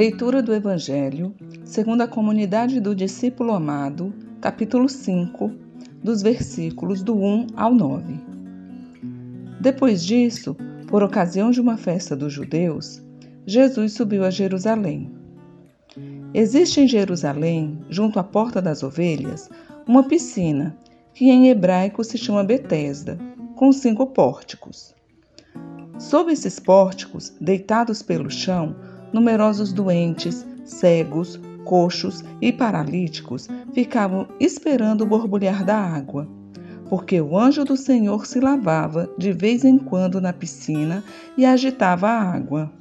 Leitura do Evangelho, segundo a comunidade do discípulo amado, capítulo 5, dos versículos do 1 ao 9. Depois disso, por ocasião de uma festa dos judeus, Jesus subiu a Jerusalém. Existe em Jerusalém, junto à Porta das Ovelhas, uma piscina, que em hebraico se chama Betesda, com cinco pórticos. Sob esses pórticos, deitados pelo chão, numerosos doentes, cegos, coxos e paralíticos ficavam esperando o borbulhar da água, porque o anjo do Senhor se lavava de vez em quando na piscina e agitava a água.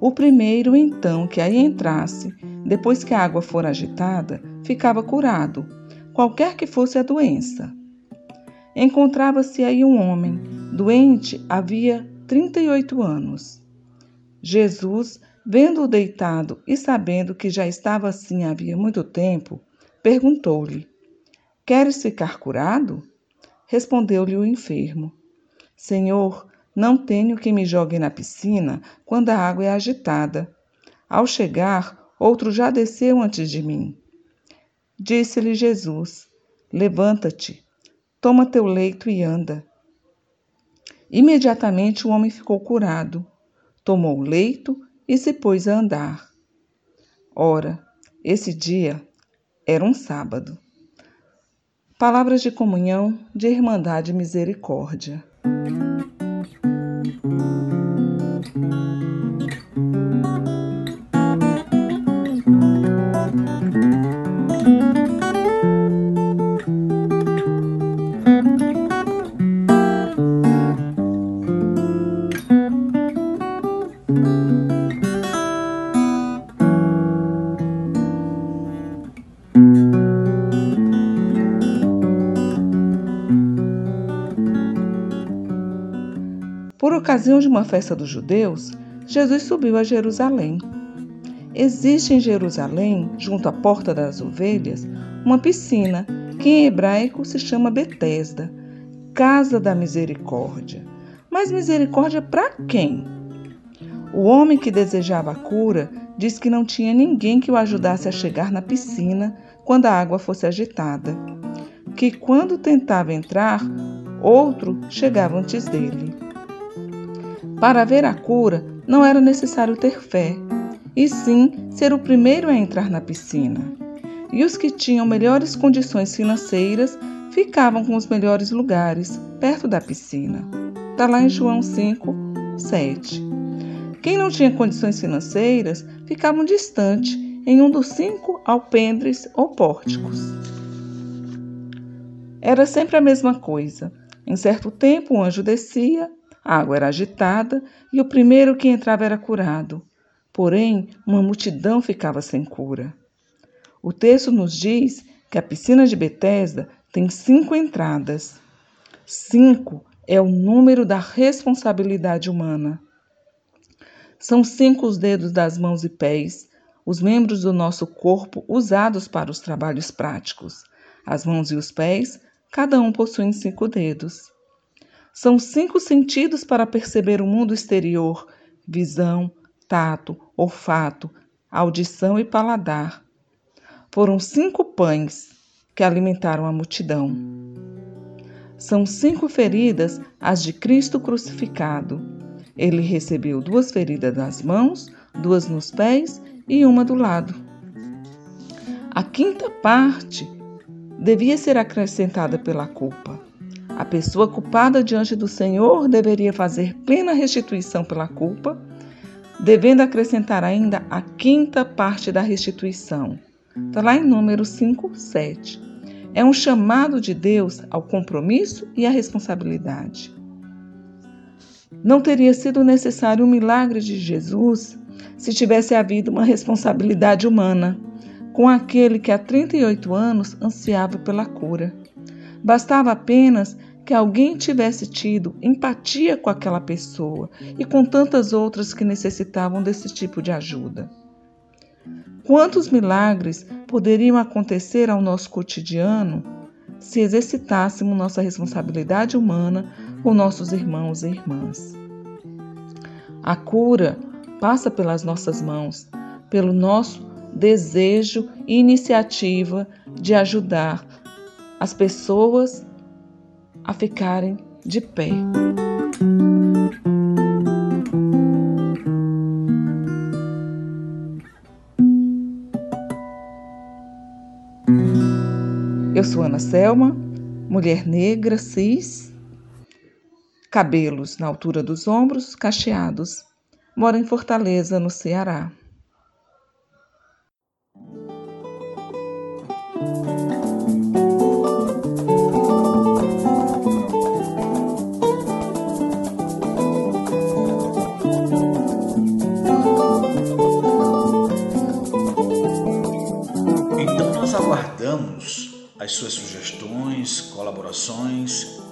O primeiro, então, que aí entrasse, depois que a água for agitada, ficava curado, qualquer que fosse a doença. Encontrava-se aí um homem, doente havia 38 anos. Jesus, vendo-o deitado e sabendo que já estava assim havia muito tempo, perguntou-lhe: Queres ficar curado? Respondeu-lhe o enfermo: Senhor, não tenho que me jogue na piscina quando a água é agitada. Ao chegar, outro já desceu antes de mim. Disse-lhe Jesus: Levanta-te, toma teu leito e anda. Imediatamente o homem ficou curado tomou o leito e se pôs a andar. Ora, esse dia era um sábado. Palavras de comunhão, de irmandade e misericórdia. Por ocasião de uma festa dos judeus, Jesus subiu a Jerusalém. Existe em Jerusalém, junto à Porta das Ovelhas, uma piscina que em hebraico se chama Betesda, Casa da Misericórdia. Mas misericórdia para quem? O homem que desejava a cura disse que não tinha ninguém que o ajudasse a chegar na piscina quando a água fosse agitada, que quando tentava entrar, outro chegava antes dele. Para ver a cura, não era necessário ter fé, e sim ser o primeiro a entrar na piscina. E os que tinham melhores condições financeiras ficavam com os melhores lugares, perto da piscina. Está lá em João 5, 7. Quem não tinha condições financeiras ficavam distante, em um dos cinco alpendres ou pórticos. Era sempre a mesma coisa. Em certo tempo, o anjo descia, a água era agitada e o primeiro que entrava era curado. Porém, uma multidão ficava sem cura. O texto nos diz que a piscina de Betesda tem cinco entradas. Cinco é o número da responsabilidade humana. São cinco os dedos das mãos e pés, os membros do nosso corpo usados para os trabalhos práticos. As mãos e os pés cada um possui cinco dedos. São cinco sentidos para perceber o mundo exterior: visão, tato, olfato, audição e paladar. Foram cinco pães que alimentaram a multidão. São cinco feridas as de Cristo crucificado. Ele recebeu duas feridas nas mãos, duas nos pés e uma do lado. A quinta parte devia ser acrescentada pela culpa. A pessoa culpada diante do Senhor deveria fazer plena restituição pela culpa, devendo acrescentar ainda a quinta parte da restituição. Está lá em número 5, 7. É um chamado de Deus ao compromisso e à responsabilidade. Não teria sido necessário um milagre de Jesus se tivesse havido uma responsabilidade humana com aquele que há 38 anos ansiava pela cura. Bastava apenas que alguém tivesse tido empatia com aquela pessoa e com tantas outras que necessitavam desse tipo de ajuda. Quantos milagres poderiam acontecer ao nosso cotidiano se exercitássemos nossa responsabilidade humana com nossos irmãos e irmãs? A cura passa pelas nossas mãos, pelo nosso desejo e iniciativa de ajudar as pessoas a ficarem de pé. Eu sou Ana Selma, mulher negra, cis, cabelos na altura dos ombros, cacheados. Moro em Fortaleza, no Ceará.